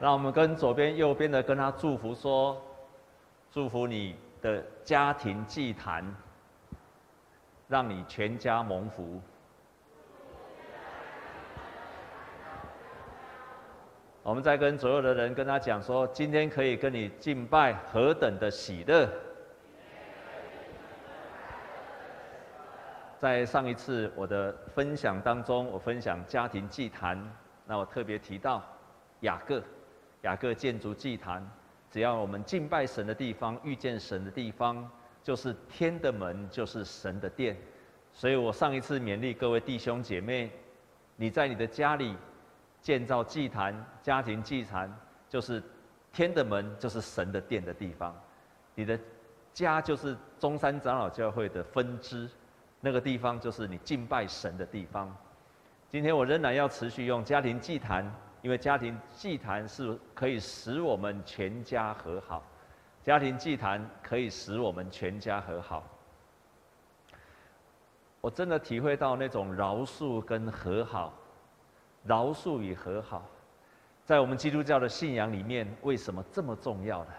让我们跟左边、右边的跟他祝福说：祝福你的家庭祭坛，让你全家蒙福。我们再跟左右的人跟他讲说：今天可以跟你敬拜，何等的喜乐！在上一次我的分享当中，我分享家庭祭坛，那我特别提到雅各，雅各建筑祭坛，只要我们敬拜神的地方，遇见神的地方，就是天的门，就是神的殿。所以我上一次勉励各位弟兄姐妹，你在你的家里建造祭坛，家庭祭坛，就是天的门，就是神的殿的地方。你的家就是中山长老教会的分支。那个地方就是你敬拜神的地方。今天我仍然要持续用家庭祭坛，因为家庭祭坛是可以使我们全家和好。家庭祭坛可以使我们全家和好。我真的体会到那种饶恕跟和好，饶恕与和好，在我们基督教的信仰里面，为什么这么重要呢？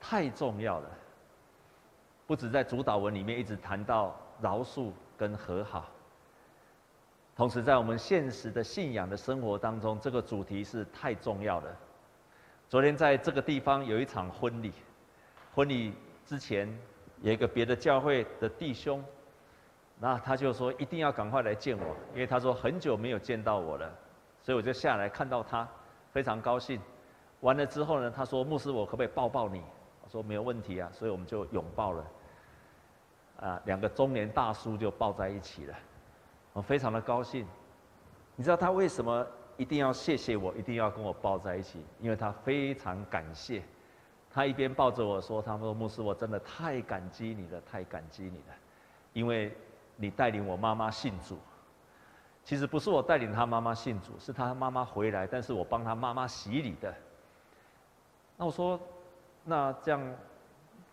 太重要了。不止在主祷文里面一直谈到。饶恕跟和好，同时在我们现实的信仰的生活当中，这个主题是太重要了。昨天在这个地方有一场婚礼，婚礼之前有一个别的教会的弟兄，那他就说一定要赶快来见我，因为他说很久没有见到我了，所以我就下来看到他，非常高兴。完了之后呢，他说牧师，我可不可以抱抱你？我说没有问题啊，所以我们就拥抱了。啊，两个中年大叔就抱在一起了，我非常的高兴。你知道他为什么一定要谢谢我，一定要跟我抱在一起？因为他非常感谢。他一边抱着我说：“他说牧师，我真的太感激你了，太感激你了，因为你带领我妈妈信主。其实不是我带领他妈妈信主，是他妈妈回来，但是我帮他妈妈洗礼的。那我说，那这样。”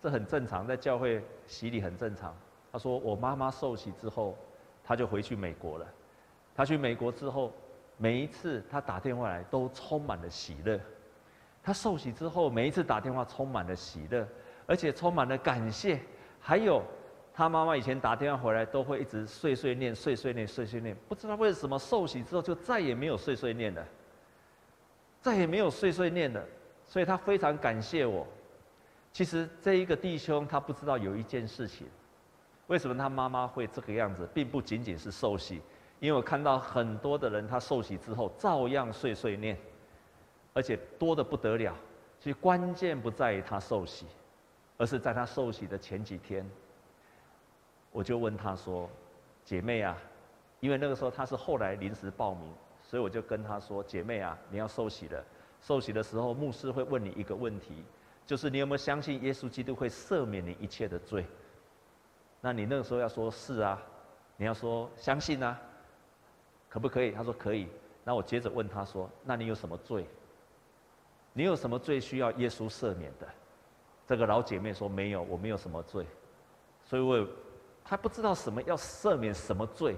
这很正常，在教会洗礼很正常。他说：“我妈妈受洗之后，他就回去美国了。他去美国之后，每一次他打电话来都充满了喜乐。他受洗之后，每一次打电话充满了喜乐，而且充满了感谢。还有，他妈妈以前打电话回来都会一直碎碎念、碎碎念、碎碎念，不知道为什么受洗之后就再也没有碎碎念了，再也没有碎碎念了。所以他非常感谢我。”其实这一个弟兄他不知道有一件事情，为什么他妈妈会这个样子，并不仅仅是受洗，因为我看到很多的人他受洗之后照样碎碎念，而且多得不得了。其实关键不在于他受洗，而是在他受洗的前几天，我就问他说：“姐妹啊，因为那个时候他是后来临时报名，所以我就跟他说：姐妹啊，你要受洗了。受洗的时候，牧师会问你一个问题。”就是你有没有相信耶稣基督会赦免你一切的罪？那你那个时候要说是啊，你要说相信啊，可不可以？他说可以。那我接着问他说：那你有什么罪？你有什么罪需要耶稣赦免的？这个老姐妹说没有，我没有什么罪。所以我她不知道什么要赦免什么罪。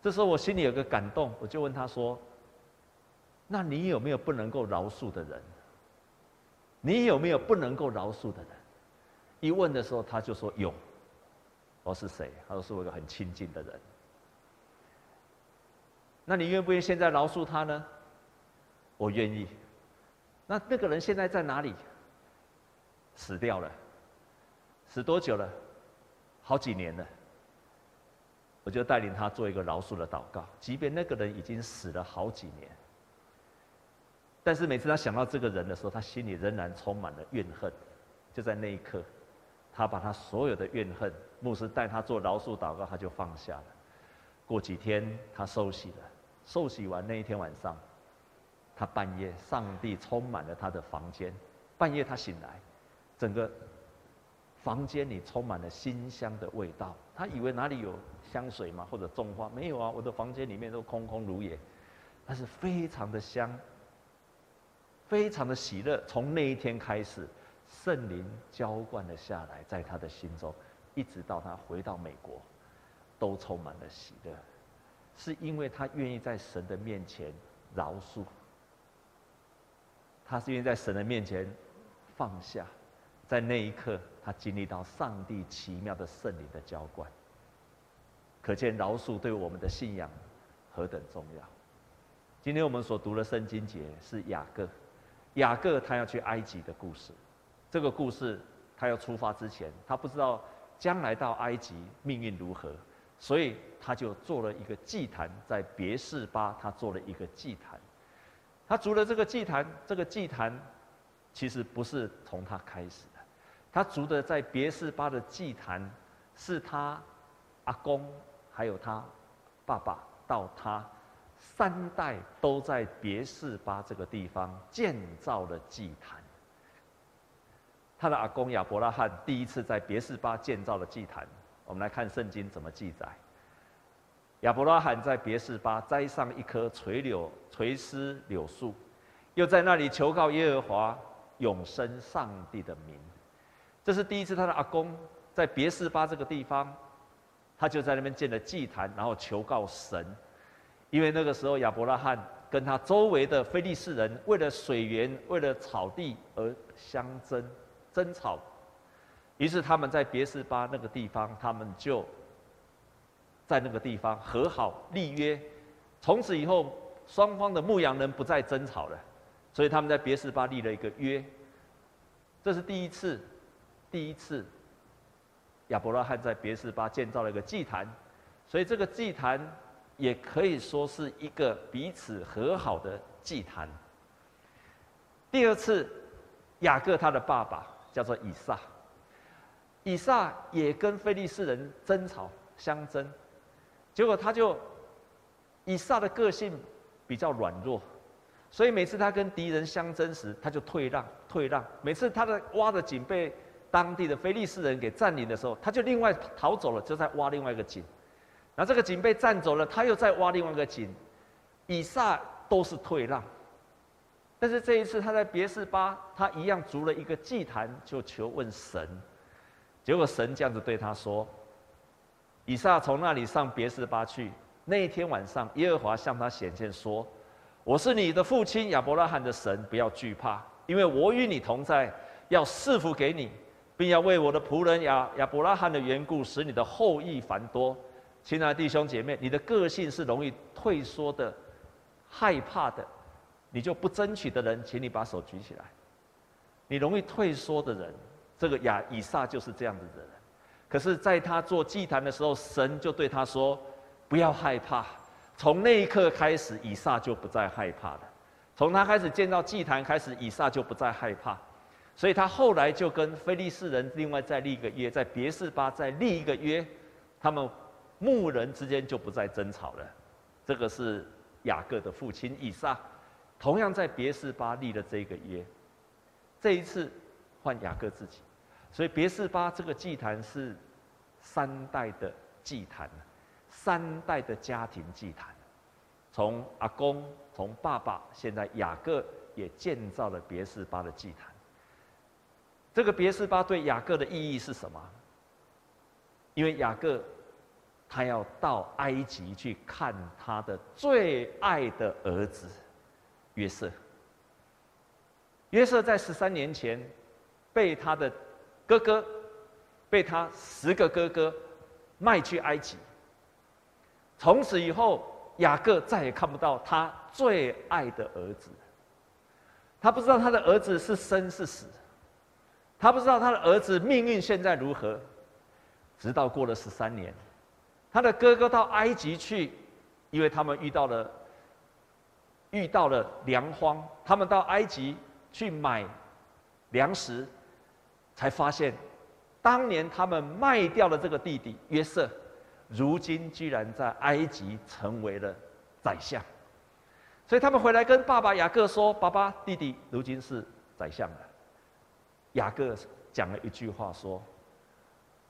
这时候我心里有个感动，我就问他说：那你有没有不能够饶恕的人？你有没有不能够饶恕的人？一问的时候，他就说有。我是谁？他说是我一个很亲近的人。那你愿不愿意现在饶恕他呢？我愿意。那那个人现在在哪里？死掉了。死多久了？好几年了。我就带领他做一个饶恕的祷告，即便那个人已经死了好几年。但是每次他想到这个人的时候，他心里仍然充满了怨恨。就在那一刻，他把他所有的怨恨，牧师带他做饶恕祷告，他就放下了。过几天，他受洗了。受洗完那一天晚上，他半夜，上帝充满了他的房间。半夜他醒来，整个房间里充满了馨香的味道。他以为哪里有香水吗？或者种花？没有啊，我的房间里面都空空如也，但是非常的香。非常的喜乐，从那一天开始，圣灵浇灌了下来，在他的心中，一直到他回到美国，都充满了喜乐，是因为他愿意在神的面前饶恕，他是因为在神的面前放下，在那一刻，他经历到上帝奇妙的圣灵的浇灌。可见饶恕对我们的信仰何等重要。今天我们所读的圣经节是雅各，雅各他要去埃及的故事。这个故事他要出发之前，他不知道将来到埃及命运如何，所以他就做了一个祭坛，在别是巴他做了一个祭坛。他筑了这个祭坛，这个祭坛其实不是从他开始的，他筑的在别是巴的祭坛是他阿公还有他爸爸到他。三代都在别是巴这个地方建造了祭坛。他的阿公亚伯拉罕第一次在别是巴建造了祭坛。我们来看圣经怎么记载：亚伯拉罕在别是巴栽上一棵垂柳垂丝柳树，又在那里求告耶和华永生上帝的名。这是第一次他的阿公在别是巴这个地方，他就在那边建了祭坛，然后求告神。因为那个时候亚伯拉罕跟他周围的非利士人为了水源、为了草地而相争、争吵，于是他们在别是巴那个地方，他们就在那个地方和好立约，从此以后双方的牧羊人不再争吵了，所以他们在别是巴立了一个约。这是第一次，第一次亚伯拉罕在别是巴建造了一个祭坛，所以这个祭坛。也可以说是一个彼此和好的祭坛。第二次，雅各他的爸爸叫做以撒，以撒也跟非利士人争吵相争，结果他就以撒的个性比较软弱，所以每次他跟敌人相争时，他就退让退让。每次他的挖的井被当地的非利士人给占领的时候，他就另外逃走了，就在挖另外一个井。然后这个井被占走了，他又再挖另外一个井，以撒都是退让。但是这一次他在别是巴，他一样筑了一个祭坛，就求问神。结果神这样子对他说：“以撒从那里上别是巴去。那一天晚上，耶和华向他显现说：‘我是你的父亲亚伯拉罕的神，不要惧怕，因为我与你同在，要赐福给你，并要为我的仆人亚亚伯拉罕的缘故，使你的后裔繁多。’”亲爱的弟兄姐妹，你的个性是容易退缩的、害怕的，你就不争取的人，请你把手举起来。你容易退缩的人，这个亚以撒就是这样的人。可是，在他做祭坛的时候，神就对他说：“不要害怕。”从那一刻开始，以撒就不再害怕了。从他开始建造祭坛开始，以撒就不再害怕。所以他后来就跟非利士人另外再立一个约，在别是巴再立一个约，他们。牧人之间就不再争吵了，这个是雅各的父亲以撒，同样在别是巴立了这个约。这一次换雅各自己，所以别是巴这个祭坛是三代的祭坛，三代的家庭祭坛，从阿公，从爸爸，现在雅各也建造了别是巴的祭坛。这个别是巴对雅各的意义是什么？因为雅各。他要到埃及去看他的最爱的儿子约瑟。约瑟在十三年前被他的哥哥，被他十个哥哥卖去埃及。从此以后，雅各再也看不到他最爱的儿子。他不知道他的儿子是生是死，他不知道他的儿子命运现在如何。直到过了十三年。他的哥哥到埃及去，因为他们遇到了遇到了粮荒，他们到埃及去买粮食，才发现，当年他们卖掉了这个弟弟约瑟，如今居然在埃及成为了宰相。所以他们回来跟爸爸雅各说：“爸爸，弟弟如今是宰相了。”雅各讲了一句话说：“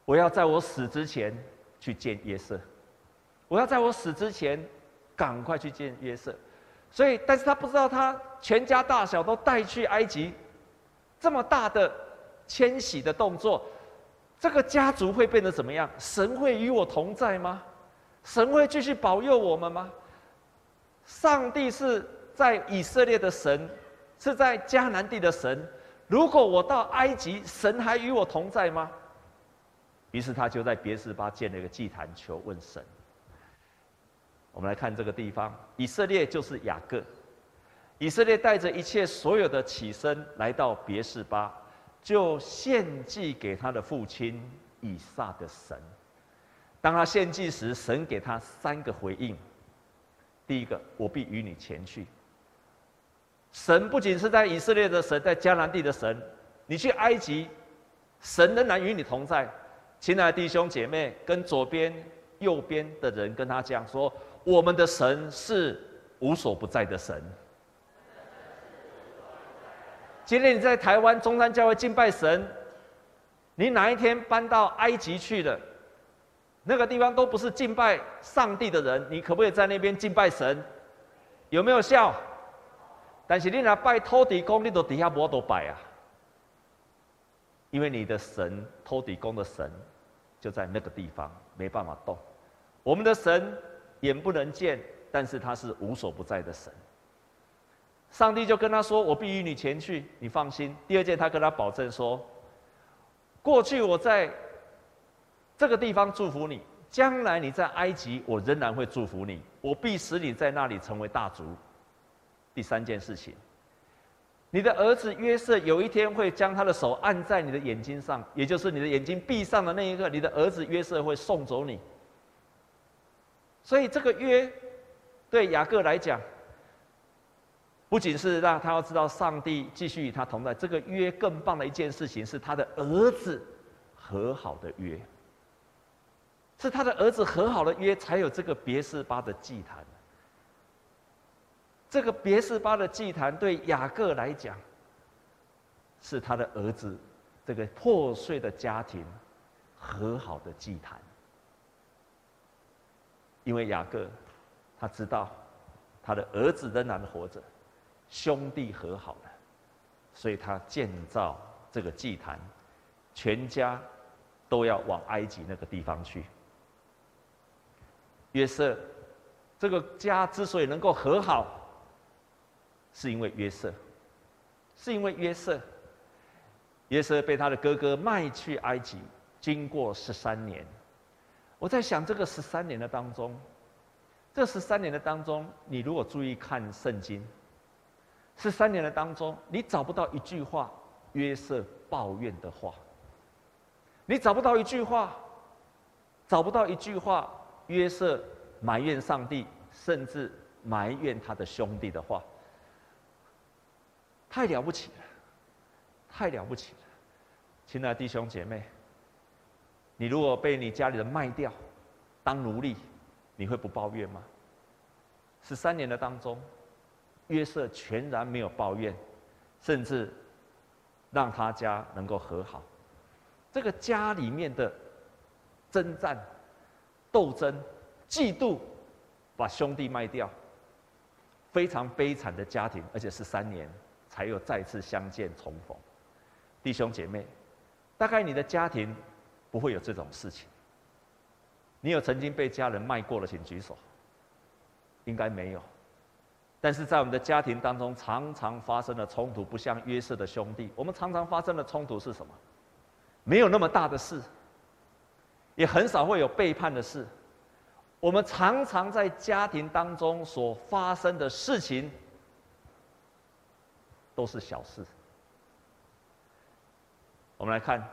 我要在我死之前。”去见约瑟，我要在我死之前赶快去见约瑟，所以，但是他不知道他全家大小都带去埃及，这么大的迁徙的动作，这个家族会变得怎么样？神会与我同在吗？神会继续保佑我们吗？上帝是在以色列的神，是在迦南地的神。如果我到埃及，神还与我同在吗？于是他就在别是巴建了一个祭坛，求问神。我们来看这个地方，以色列就是雅各。以色列带着一切所有的起身来到别是巴，就献祭给他的父亲以撒的神。当他献祭时，神给他三个回应：第一个，我必与你前去。神不仅是在以色列的神，在迦南地的神，你去埃及，神仍然与你同在。亲爱的弟兄姐妹，跟左边、右边的人跟他讲说：我们的神是无所不在的神。今天你在台湾中山教会敬拜神，你哪一天搬到埃及去了？那个地方都不是敬拜上帝的人，你可不可以在那边敬拜神？有没有效？但是你若拜土地公，你都底下无都拜啊，因为你的神土地公的神就在那个地方，没办法动。我们的神眼不能见，但是他是无所不在的神。上帝就跟他说：“我必与你前去，你放心。”第二件，他跟他保证说：“过去我在这个地方祝福你，将来你在埃及，我仍然会祝福你，我必使你在那里成为大族。”第三件事情，你的儿子约瑟有一天会将他的手按在你的眼睛上，也就是你的眼睛闭上的那一刻，你的儿子约瑟会送走你。所以这个约对雅各来讲，不仅是让他要知道上帝继续与他同在，这个约更棒的一件事情是他的儿子和好的约，是他的儿子和好的约，才有这个别是巴的祭坛。这个别是巴的祭坛对雅各来讲，是他的儿子这个破碎的家庭和好的祭坛。因为雅各他知道他的儿子仍然活着，兄弟和好了，所以他建造这个祭坛，全家都要往埃及那个地方去。约瑟这个家之所以能够和好，是因为约瑟，是因为约瑟，约瑟被他的哥哥卖去埃及，经过十三年。我在想，这个十三年的当中，这十三年的当中，你如果注意看圣经，十三年的当中，你找不到一句话约瑟抱怨的话，你找不到一句话，找不到一句话约瑟埋怨上帝，甚至埋怨他的兄弟的话。太了不起了，太了不起了，亲爱的弟兄姐妹，你如果被你家里人卖掉，当奴隶，你会不抱怨吗？十三年的当中，约瑟全然没有抱怨，甚至让他家能够和好。这个家里面的征战、斗争、嫉妒，把兄弟卖掉，非常悲惨的家庭，而且十三年。才有再次相见重逢，弟兄姐妹，大概你的家庭不会有这种事情。你有曾经被家人卖过的，请举手。应该没有，但是在我们的家庭当中，常常发生的冲突，不像约瑟的兄弟。我们常常发生的冲突是什么？没有那么大的事，也很少会有背叛的事。我们常常在家庭当中所发生的事情。都是小事。我们来看，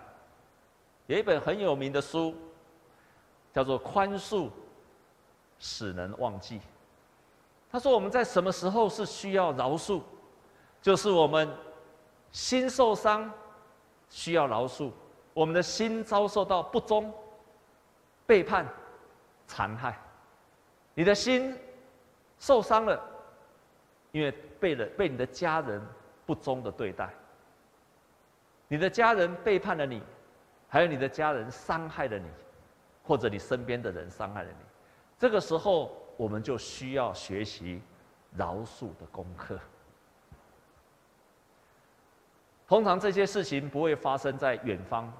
有一本很有名的书，叫做《宽恕使人忘记》。他说，我们在什么时候是需要饶恕？就是我们心受伤，需要饶恕；我们的心遭受到不忠、背叛、残害，你的心受伤了，因为被了被你的家人。不忠的对待，你的家人背叛了你，还有你的家人伤害了你，或者你身边的人伤害了你，这个时候我们就需要学习饶恕的功课。通常这些事情不会发生在远方，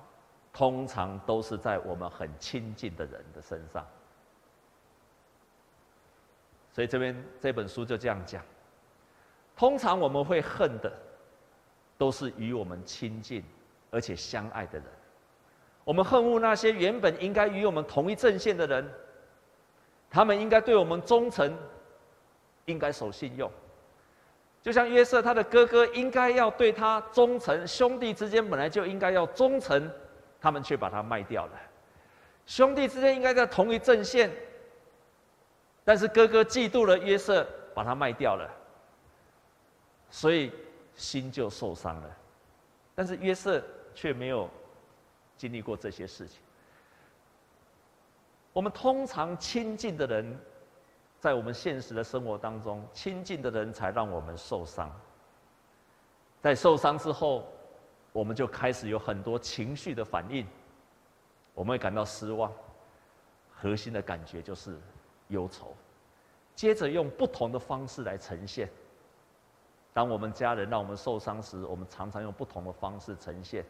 通常都是在我们很亲近的人的身上。所以这边这本书就这样讲。通常我们会恨的，都是与我们亲近而且相爱的人。我们恨恶那些原本应该与我们同一阵线的人，他们应该对我们忠诚，应该守信用。就像约瑟，他的哥哥应该要对他忠诚，兄弟之间本来就应该要忠诚，他们却把他卖掉了。兄弟之间应该在同一阵线，但是哥哥嫉妒了约瑟，把他卖掉了，所以心就受伤了。但是约瑟却没有经历过这些事情。我们通常亲近的人。在我们现实的生活当中，亲近的人才让我们受伤。在受伤之后，我们就开始有很多情绪的反应，我们会感到失望，核心的感觉就是忧愁。接着用不同的方式来呈现。当我们家人让我们受伤时，我们常常用不同的方式呈现：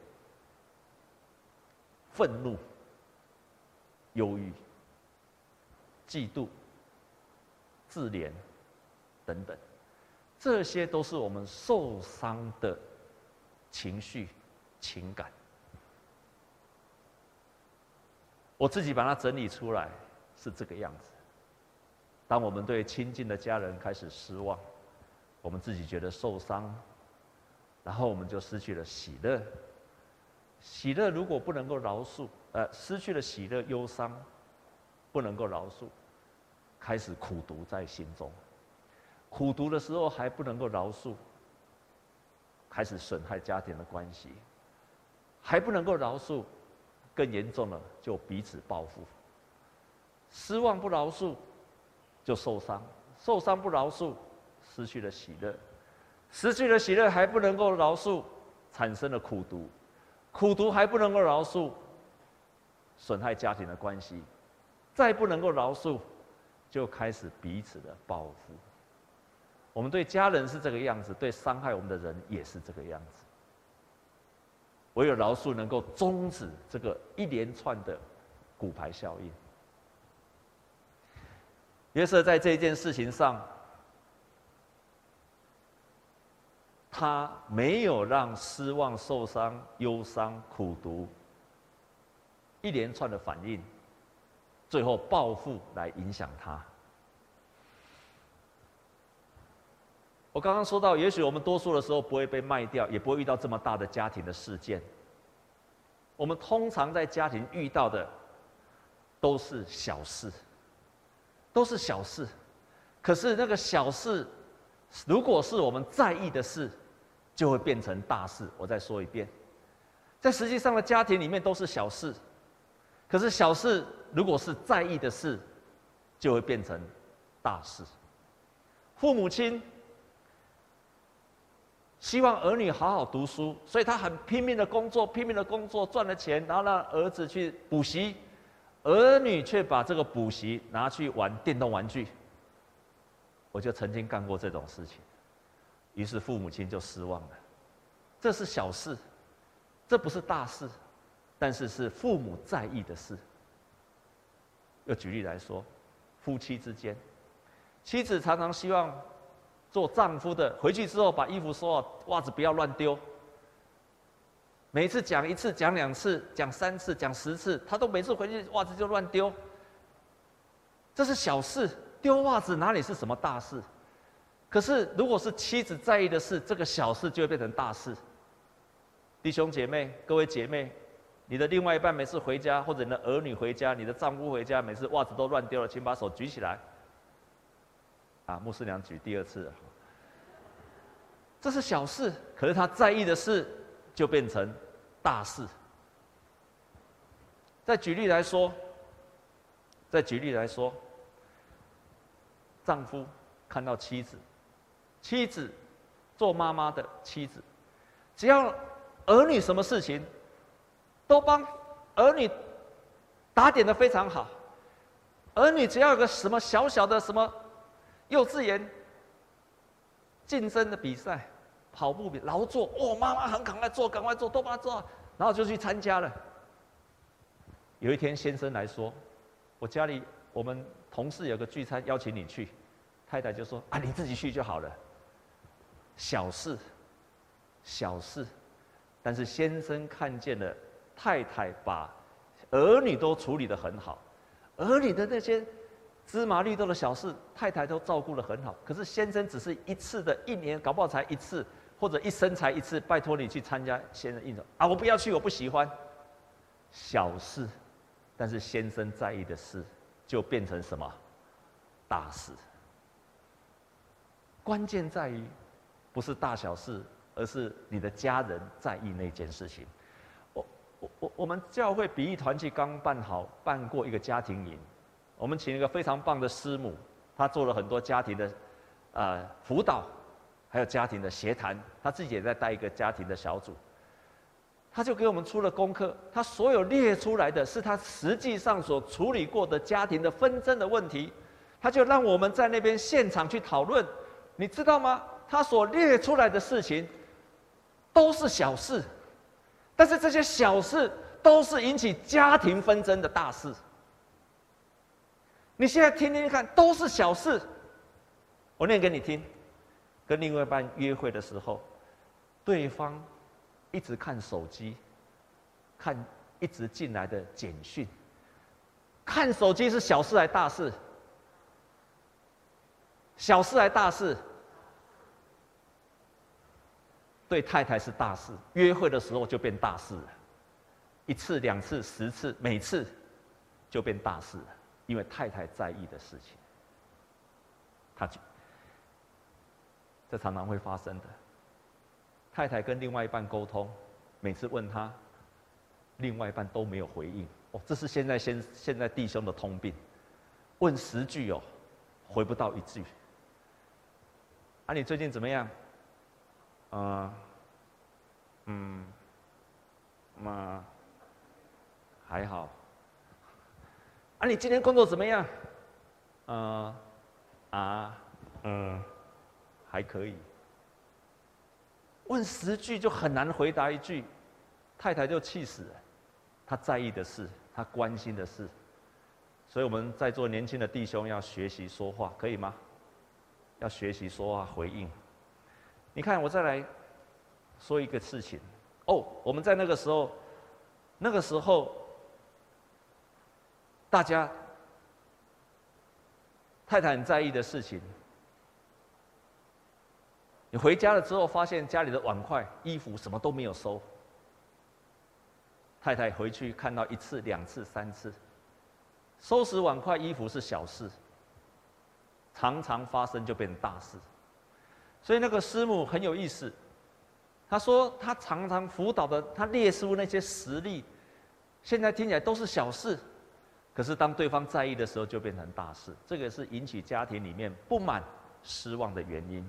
愤怒、忧郁、嫉妒。自怜，等等，这些都是我们受伤的情绪、情感。我自己把它整理出来，是这个样子。当我们对亲近的家人开始失望，我们自己觉得受伤，然后我们就失去了喜乐。喜乐如果不能够饶恕，呃，失去了喜乐，忧伤不能够饶恕。开始苦读在心中，苦读的时候还不能够饶恕，开始损害家庭的关系，还不能够饶恕，更严重了就彼此报复。失望不饶恕，就受伤；受伤不饶恕，失去了喜乐；失去了喜乐还不能够饶恕，产生了苦毒；苦毒还不能够饶恕，损害家庭的关系；再不能够饶恕。就开始彼此的报复。我们对家人是这个样子，对伤害我们的人也是这个样子。唯有饶恕能够终止这个一连串的骨牌效应。约瑟在这件事情上，他没有让失望、受伤、忧伤、苦读一连串的反应。最后报复来影响他。我刚刚说到，也许我们多数的时候不会被卖掉，也不会遇到这么大的家庭的事件。我们通常在家庭遇到的都是小事，都是小事。可是那个小事，如果是我们在意的事，就会变成大事。我再说一遍，在实际上的家庭里面都是小事，可是小事。如果是在意的事，就会变成大事。父母亲希望儿女好好读书，所以他很拼命的工作，拼命的工作赚了钱，然后让儿子去补习，儿女却把这个补习拿去玩电动玩具。我就曾经干过这种事情，于是父母亲就失望了。这是小事，这不是大事，但是是父母在意的事。要举例来说，夫妻之间，妻子常常希望做丈夫的回去之后把衣服收好，袜子不要乱丢。每次讲一次，讲两次，讲三次，讲十次，他都每次回去袜子就乱丢。这是小事，丢袜子哪里是什么大事？可是如果是妻子在意的事，这个小事就会变成大事。弟兄姐妹，各位姐妹。你的另外一半每次回家，或者你的儿女回家，你的丈夫回家，每次袜子都乱丢了，请把手举起来。啊，牧师娘举第二次了。这是小事，可是他在意的事就变成大事。再举例来说，再举例来说，丈夫看到妻子，妻子做妈妈的妻子，只要儿女什么事情。都帮儿女打点的非常好，儿女只要有个什么小小的什么幼稚园竞争的比赛，跑步比劳作，哦，妈妈很赶快做，赶快做，都帮他做，然后就去参加了。有一天先生来说，我家里我们同事有个聚餐，邀请你去，太太就说啊，你自己去就好了。小事，小事，但是先生看见了太太把儿女都处理得很好，儿女的那些芝麻绿豆的小事，太太都照顾得很好。可是先生只是一次的，一年搞不好才一次，或者一生才一次，拜托你去参加先生应酬啊，我不要去，我不喜欢。小事，但是先生在意的事，就变成什么？大事。关键在于，不是大小事，而是你的家人在意那件事情。我我我我们教会比喻团契刚办好，办过一个家庭营，我们请一个非常棒的师母，她做了很多家庭的呃辅导，还有家庭的协谈，她自己也在带一个家庭的小组。他就给我们出了功课，他所有列出来的是他实际上所处理过的家庭的纷争的问题，他就让我们在那边现场去讨论，你知道吗？他所列出来的事情都是小事，但是这些小事都是引起家庭纷争的大事。你现在听听看，都是小事。我念给你听，跟另外一半约会的时候，对方。一直看手机，看一直进来的简讯。看手机是小事还大事？小事还大事？对太太是大事，约会的时候就变大事了。一次、两次、十次，每次就变大事了，因为太太在意的事情，他就这常常会发生的。太太跟另外一半沟通，每次问他，另外一半都没有回应。哦，这是现在现现在弟兄的通病，问十句哦，回不到一句。啊，你最近怎么样？啊、嗯，嘛，还好。啊，你今天工作怎么样？呃，啊，嗯，还可以。问十句就很难回答一句，太太就气死了。他在意的事，他关心的事，所以我们在座年轻的弟兄要学习说话，可以吗？要学习说话回应。你看，我再来说一个事情哦。我们在那个时候，那个时候，大家太太很在意的事情。你回家了之后，发现家里的碗筷、衣服什么都没有收。太太回去看到一次、两次、三次，收拾碗筷、衣服是小事，常常发生就变成大事。所以那个师母很有意思，她说她常常辅导的，她列出那些实例，现在听起来都是小事，可是当对方在意的时候，就变成大事。这个是引起家庭里面不满、失望的原因。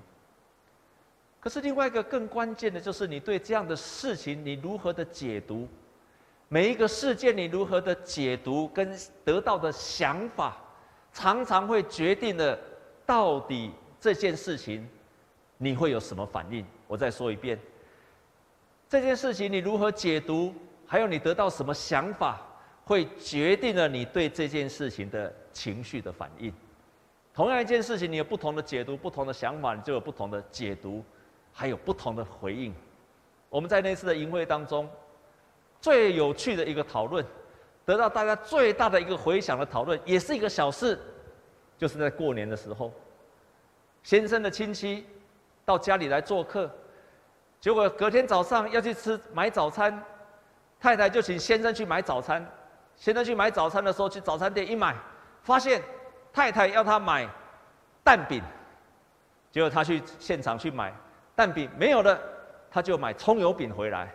可是另外一个更关键的就是你对这样的事情，你如何的解读？每一个事件你如何的解读跟得到的想法，常常会决定了到底这件事情你会有什么反应。我再说一遍，这件事情你如何解读，还有你得到什么想法，会决定了你对这件事情的情绪的反应。同样一件事情，你有不同的解读、不同的想法，你就有不同的解读。还有不同的回应。我们在那次的营会当中，最有趣的一个讨论，得到大家最大的一个回响的讨论，也是一个小事，就是在过年的时候，先生的亲戚到家里来做客，结果隔天早上要去吃买早餐，太太就请先生去买早餐。先生去买早餐的时候，去早餐店一买，发现太太要他买蛋饼，结果他去现场去买。蛋饼没有了，他就买葱油饼回来，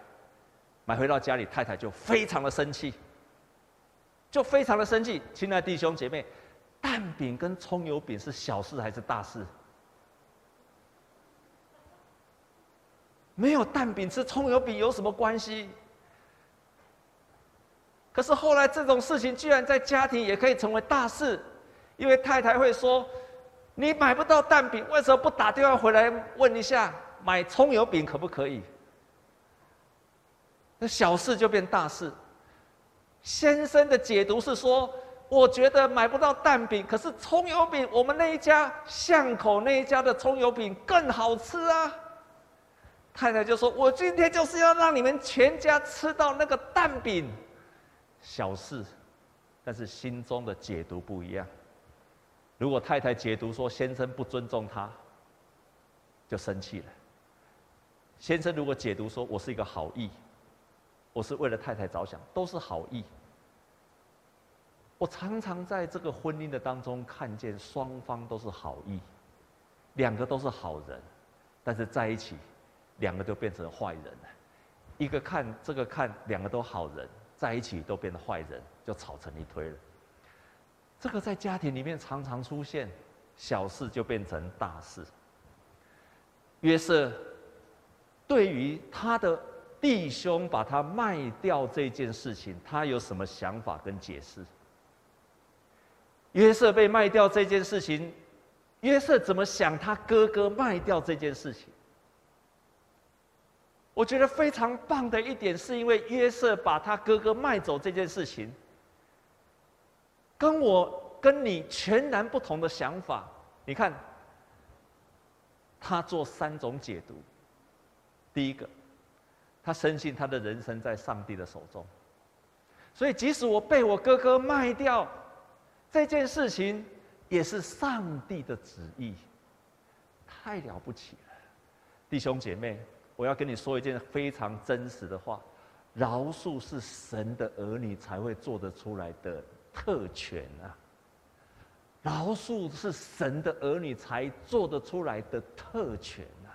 买回到家里，太太就非常的生气，就非常的生气。亲爱的弟兄姐妹，蛋饼跟葱油饼是小事还是大事？没有蛋饼吃葱油饼有什么关系？可是后来这种事情居然在家庭也可以成为大事，因为太太会说：“你买不到蛋饼，为什么不打电话回来问一下？”买葱油饼可不可以？那小事就变大事。先生的解读是说，我觉得买不到蛋饼，可是葱油饼，我们那一家巷口那一家的葱油饼更好吃啊。太太就说：“我今天就是要让你们全家吃到那个蛋饼。”小事，但是心中的解读不一样。如果太太解读说先生不尊重她，就生气了。先生如果解读说我是一个好意，我是为了太太着想，都是好意。我常常在这个婚姻的当中看见双方都是好意，两个都是好人，但是在一起，两个都变成坏人了。一个看这个看两个都好人，在一起都变成坏人，就吵成一堆了。这个在家庭里面常常出现，小事就变成大事。约瑟对于他的弟兄把他卖掉这件事情，他有什么想法跟解释？约瑟被卖掉这件事情，约瑟怎么想他哥哥卖掉这件事情？我觉得非常棒的一点，是因为约瑟把他哥哥卖走这件事情。跟我跟你全然不同的想法，你看，他做三种解读。第一个，他深信他的人生在上帝的手中，所以即使我被我哥哥卖掉，这件事情也是上帝的旨意，太了不起了，弟兄姐妹，我要跟你说一件非常真实的话：饶恕是神的儿女才会做得出来的。特权啊！饶恕是神的儿女才做得出来的特权啊！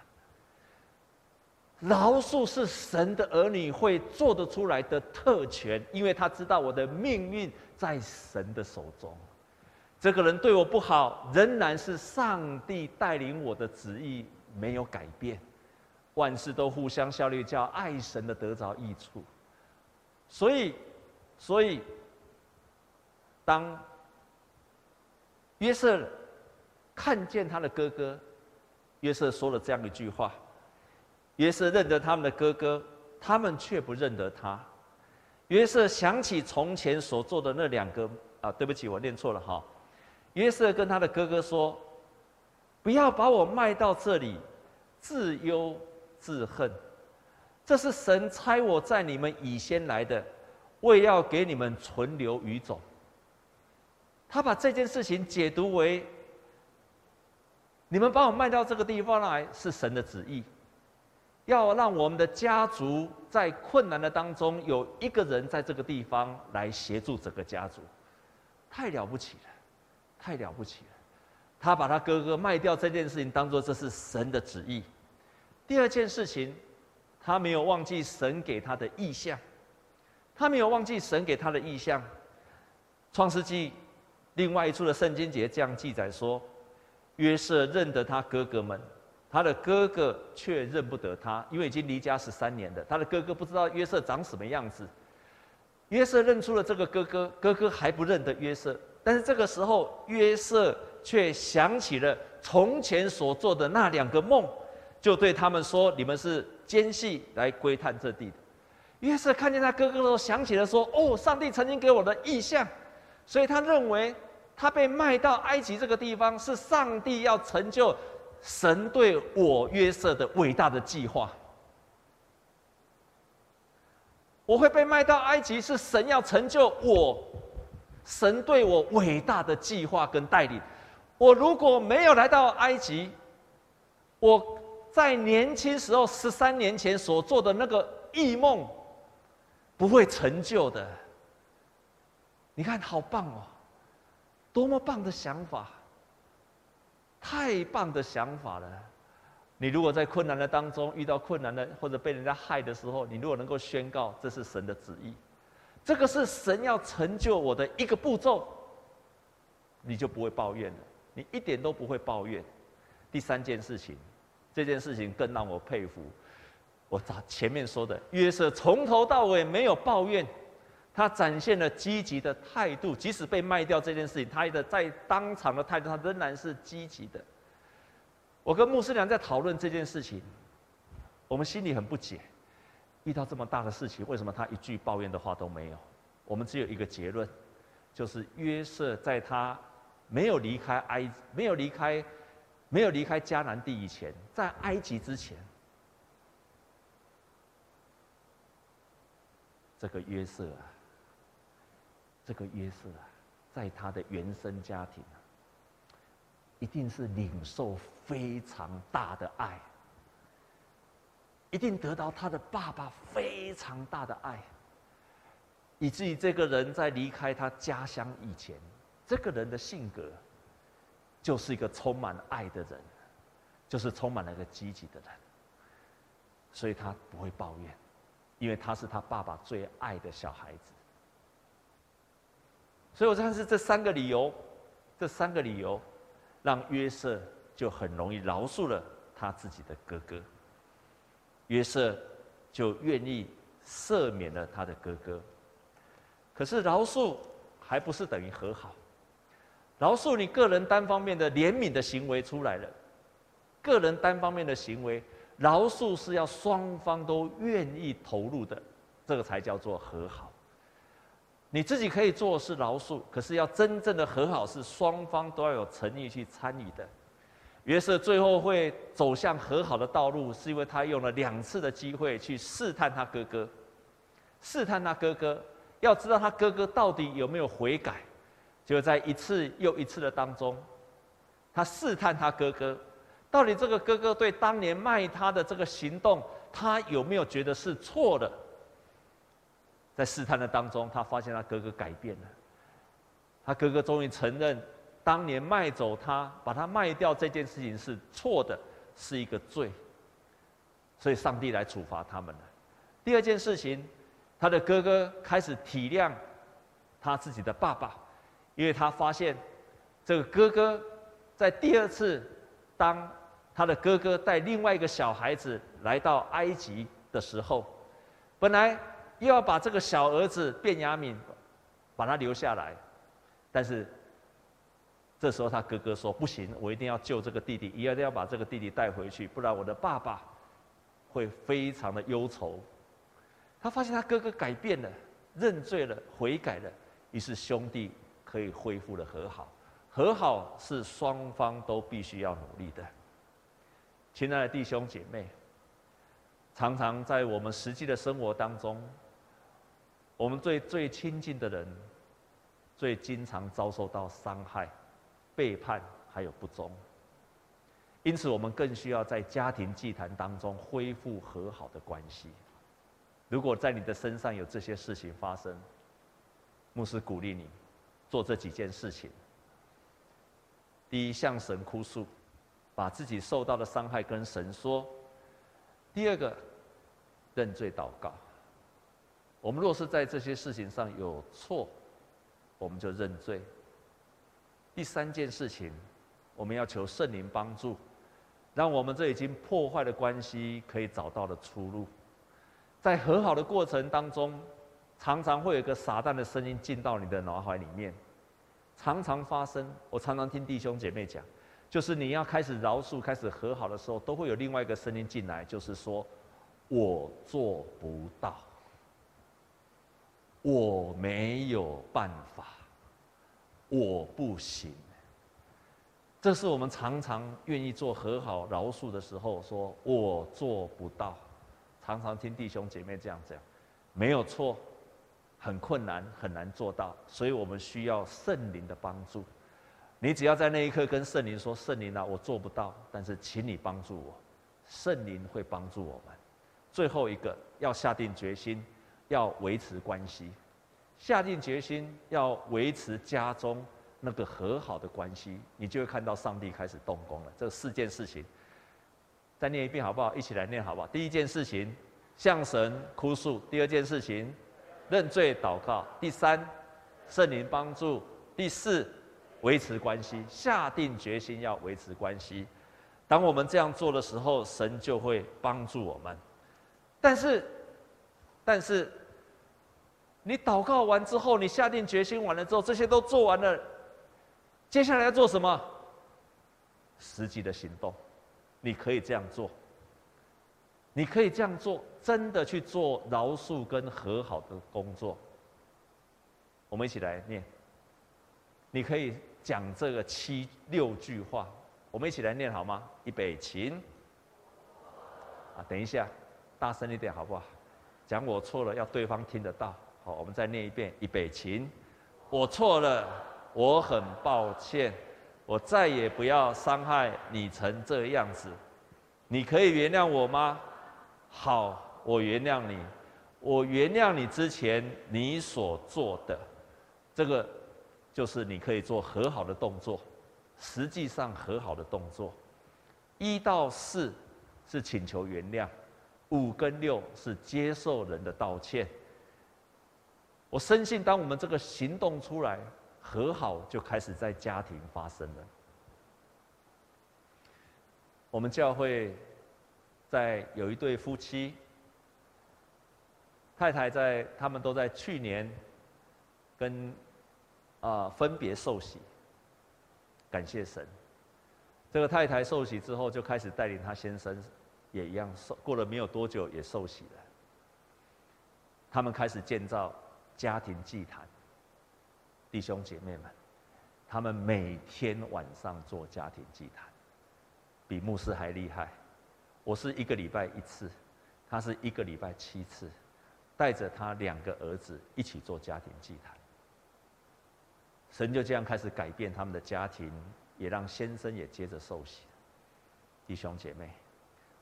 饶恕是神的儿女会做得出来的特权，因为他知道我的命运在神的手中。这个人对我不好，仍然是上帝带领我的旨意没有改变。万事都互相效力，叫爱神的得着益处。所以，所以。当约瑟看见他的哥哥，约瑟说了这样一句话：“约瑟认得他们的哥哥，他们却不认得他。”约瑟想起从前所做的那两个啊，对不起，我念错了哈。约瑟跟他的哥哥说：“不要把我卖到这里，自忧自恨。这是神差我在你们以先来的，为要给你们存留余种。”他把这件事情解读为：你们把我卖到这个地方来是神的旨意，要让我们的家族在困难的当中有一个人在这个地方来协助整个家族，太了不起了，太了不起了。他把他哥哥卖掉这件事情当做这是神的旨意。第二件事情，他没有忘记神给他的意象，他没有忘记神给他的意象，《创世纪》。另外一处的圣经节这样记载说：约瑟认得他哥哥们，他的哥哥却认不得他，因为已经离家十三年了。他的哥哥不知道约瑟长什么样子。约瑟认出了这个哥哥，哥哥还不认得约瑟。但是这个时候，约瑟却想起了从前所做的那两个梦，就对他们说：“你们是奸细来窥探这地的。”约瑟看见他哥哥的时候，想起了说：“哦，上帝曾经给我的异象。”所以他认为，他被卖到埃及这个地方，是上帝要成就神对我约瑟的伟大的计划。我会被卖到埃及，是神要成就我，神对我伟大的计划跟带领。我如果没有来到埃及，我在年轻时候十三年前所做的那个异梦，不会成就的。你看，好棒哦！多么棒的想法，太棒的想法了！你如果在困难的当中遇到困难的，或者被人家害的时候，你如果能够宣告这是神的旨意，这个是神要成就我的一个步骤，你就不会抱怨了，你一点都不会抱怨。第三件事情，这件事情更让我佩服。我早前面说的，约瑟从头到尾没有抱怨。他展现了积极的态度，即使被卖掉这件事情，他的在当场的态度，他仍然是积极的。我跟牧师娘在讨论这件事情，我们心里很不解，遇到这么大的事情，为什么他一句抱怨的话都没有？我们只有一个结论，就是约瑟在他没有离开埃，没有离开，没有离开迦南地以前，在埃及之前，这个约瑟啊，这个约瑟啊，在他的原生家庭啊，一定是领受非常大的爱，一定得到他的爸爸非常大的爱，以至于这个人在离开他家乡以前，这个人的性格就是一个充满爱的人，就是充满了一个积极的人，所以他不会抱怨。因为他是他爸爸最爱的小孩子，所以我看是这三个理由，这三个理由，让约瑟就很容易饶恕了他自己的哥哥。约瑟就愿意赦免了他的哥哥。可是饶恕还不是等于和好，饶恕你个人单方面的怜悯的行为出来了，个人单方面的行为。饶恕是要双方都愿意投入的，这个才叫做和好。你自己可以做是饶恕，可是要真正的和好是双方都要有诚意去参与的。约瑟最后会走向和好的道路，是因为他用了两次的机会去试探他哥哥，试探他哥哥，要知道他哥哥到底有没有悔改。就在一次又一次的当中，他试探他哥哥。到底这个哥哥对当年卖他的这个行动，他有没有觉得是错的？在试探的当中，他发现他哥哥改变了。他哥哥终于承认，当年卖走他、把他卖掉这件事情是错的，是一个罪。所以上帝来处罚他们了。第二件事情，他的哥哥开始体谅他自己的爸爸，因为他发现这个哥哥在第二次当。他的哥哥带另外一个小孩子来到埃及的时候，本来又要把这个小儿子便雅悯把他留下来，但是这时候他哥哥说：“不行，我一定要救这个弟弟，一定要把这个弟弟带回去，不然我的爸爸会非常的忧愁。”他发现他哥哥改变了，认罪了，悔改了，于是兄弟可以恢复了和好。和好是双方都必须要努力的。亲爱的弟兄姐妹，常常在我们实际的生活当中，我们最最亲近的人，最经常遭受到伤害、背叛还有不忠，因此我们更需要在家庭祭坛当中恢复和好的关系。如果在你的身上有这些事情发生，牧师鼓励你做这几件事情：第一，向神哭诉。把自己受到的伤害跟神说。第二个，认罪祷告。我们若是在这些事情上有错，我们就认罪。第三件事情，我们要求圣灵帮助，让我们这已经破坏的关系可以找到了出路。在和好的过程当中，常常会有一个撒旦的声音进到你的脑海里面，常常发生。我常常听弟兄姐妹讲。就是你要开始饶恕、开始和好的时候，都会有另外一个声音进来，就是说：“我做不到，我没有办法，我不行。”这是我们常常愿意做和好、饶恕的时候，说我做不到。常常听弟兄姐妹这样讲，没有错，很困难，很难做到，所以我们需要圣灵的帮助。你只要在那一刻跟圣灵说：“圣灵啊，我做不到，但是请你帮助我。”圣灵会帮助我们。最后一个要下定决心，要维持关系，下定决心要维持家中那个和好的关系，你就会看到上帝开始动工了。这四件事情，再念一遍好不好？一起来念好不好？第一件事情，向神哭诉；第二件事情，认罪祷告；第三，圣灵帮助；第四。维持关系，下定决心要维持关系。当我们这样做的时候，神就会帮助我们。但是，但是，你祷告完之后，你下定决心完了之后，这些都做完了，接下来要做什么？实际的行动，你可以这样做。你可以这样做，真的去做饶恕跟和好的工作。我们一起来念。你可以。讲这个七六句话，我们一起来念好吗？预备，起。啊，等一下，大声一点好不好？讲我错了，要对方听得到。好，我们再念一遍，预备起。我错了，我很抱歉，我再也不要伤害你成这样子。你可以原谅我吗？好，我原谅你。我原谅你之前你所做的，这个就是你可以做和好的动作。实际上和好的动作，一到四是请求原谅，五跟六是接受人的道歉。我深信，当我们这个行动出来，和好就开始在家庭发生了。我们教会，在有一对夫妻，太太在他们都在去年跟啊、分别受洗。感谢神，这个太太受洗之后，就开始带领她先生，也一样受过了没有多久也受洗了。他们开始建造家庭祭坛，弟兄姐妹们，他们每天晚上做家庭祭坛，比牧师还厉害。我是一个礼拜一次，他是一个礼拜七次，带着他两个儿子一起做家庭祭坛。神就这样开始改变他们的家庭，也让先生也接着受洗。弟兄姐妹，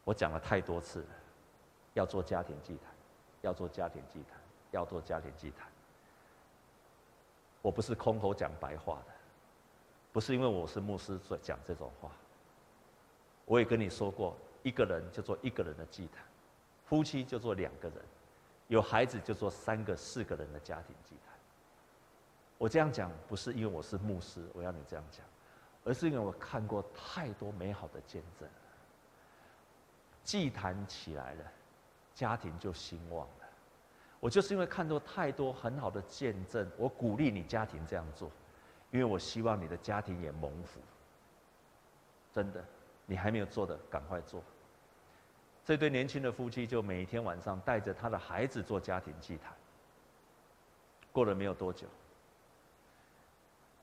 我讲了太多次了，要做家庭祭坛，要做家庭祭坛，要做家庭祭坛。我不是空口讲白话的，不是因为我是牧师所讲这种话。我也跟你说过，一个人就做一个人的祭坛，夫妻就做两个人，有孩子就做三个、四个人的家庭祭坛。我这样讲不是因为我是牧师，我要你这样讲，而是因为我看过太多美好的见证。祭坛起来了，家庭就兴旺了。我就是因为看到太多很好的见证，我鼓励你家庭这样做，因为我希望你的家庭也蒙福。真的，你还没有做的，赶快做。这对年轻的夫妻就每天晚上带着他的孩子做家庭祭坛。过了没有多久。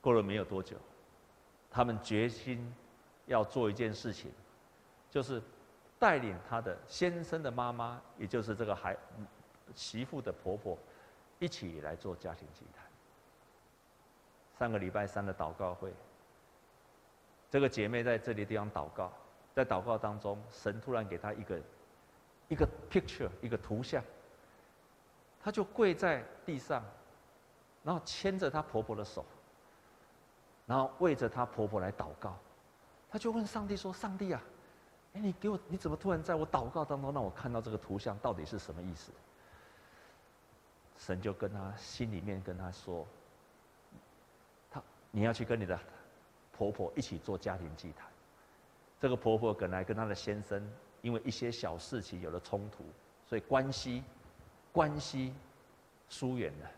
过了没有多久，他们决心要做一件事情，就是带领他的先生的妈妈，也就是这个孩媳妇的婆婆，一起来做家庭祭坛。上个礼拜三的祷告会，这个姐妹在这里地方祷告，在祷告当中，神突然给她一个一个 picture，一个图像，她就跪在地上，然后牵着她婆婆的手。然后为着她婆婆来祷告，她就问上帝说：“上帝啊，哎，你给我，你怎么突然在我祷告当中让我看到这个图像？到底是什么意思？”神就跟她心里面跟她说：“她你要去跟你的婆婆一起做家庭祭坛。这个婆婆本来跟她的先生因为一些小事情有了冲突，所以关系关系疏远了。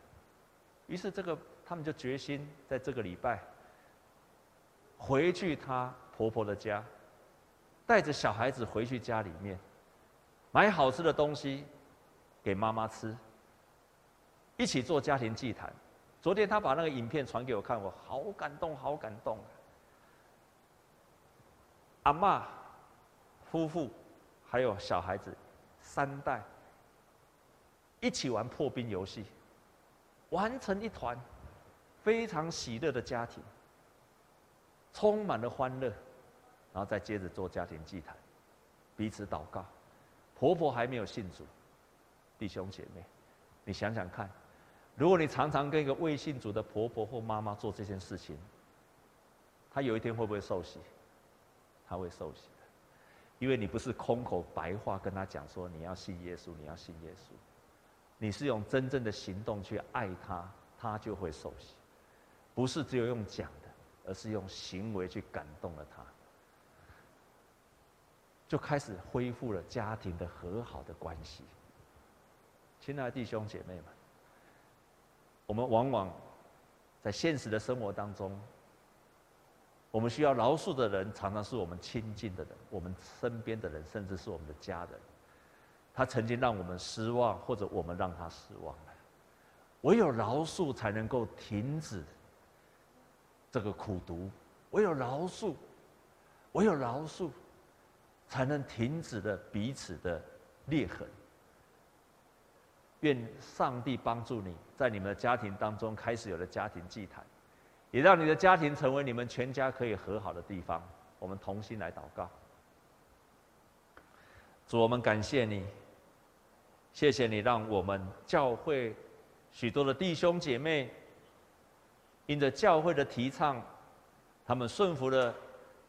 于是这个他们就决心在这个礼拜。”回去她婆婆的家，带着小孩子回去家里面，买好吃的东西给妈妈吃，一起做家庭祭坛。昨天她把那个影片传给我看，我好感动，好感动。阿嬷、夫妇还有小孩子三代一起玩破冰游戏，玩成一团，非常喜乐的家庭。充满了欢乐，然后再接着做家庭祭坛，彼此祷告。婆婆还没有信主，弟兄姐妹，你想想看，如果你常常跟一个未信主的婆婆或妈妈做这件事情，她有一天会不会受洗？他会受洗的，因为你不是空口白话跟他讲说你要信耶稣，你要信耶稣，你是用真正的行动去爱他，他就会受洗，不是只有用讲的。而是用行为去感动了他，就开始恢复了家庭的和好的关系。亲爱的弟兄姐妹们，我们往往在现实的生活当中，我们需要饶恕的人，常常是我们亲近的人，我们身边的人，甚至是我们的家人。他曾经让我们失望，或者我们让他失望了。唯有饶恕，才能够停止。这个苦毒，唯有饶恕，唯有饶恕，才能停止了彼此的裂痕。愿上帝帮助你在你们的家庭当中开始有了家庭祭坛，也让你的家庭成为你们全家可以和好的地方。我们同心来祷告。主，我们感谢你，谢谢你让我们教会许多的弟兄姐妹，因着教会的提倡，他们顺服了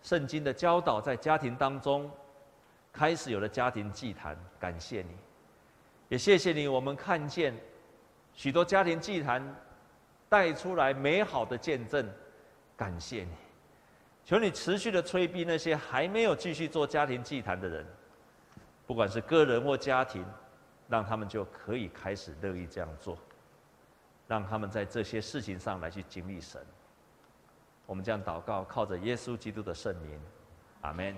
圣经的教导，在家庭当中开始有了家庭祭坛。感谢你。也谢谢你，我们看见许多家庭祭坛带出来美好的见证，感谢你。求你持续的催逼那些还没有继续做家庭祭坛的人，不管是个人或家庭，让他们就可以开始乐意这样做，让他们在这些事情上来去经历神。我们这样祷告，靠着耶稣基督的圣名，阿门。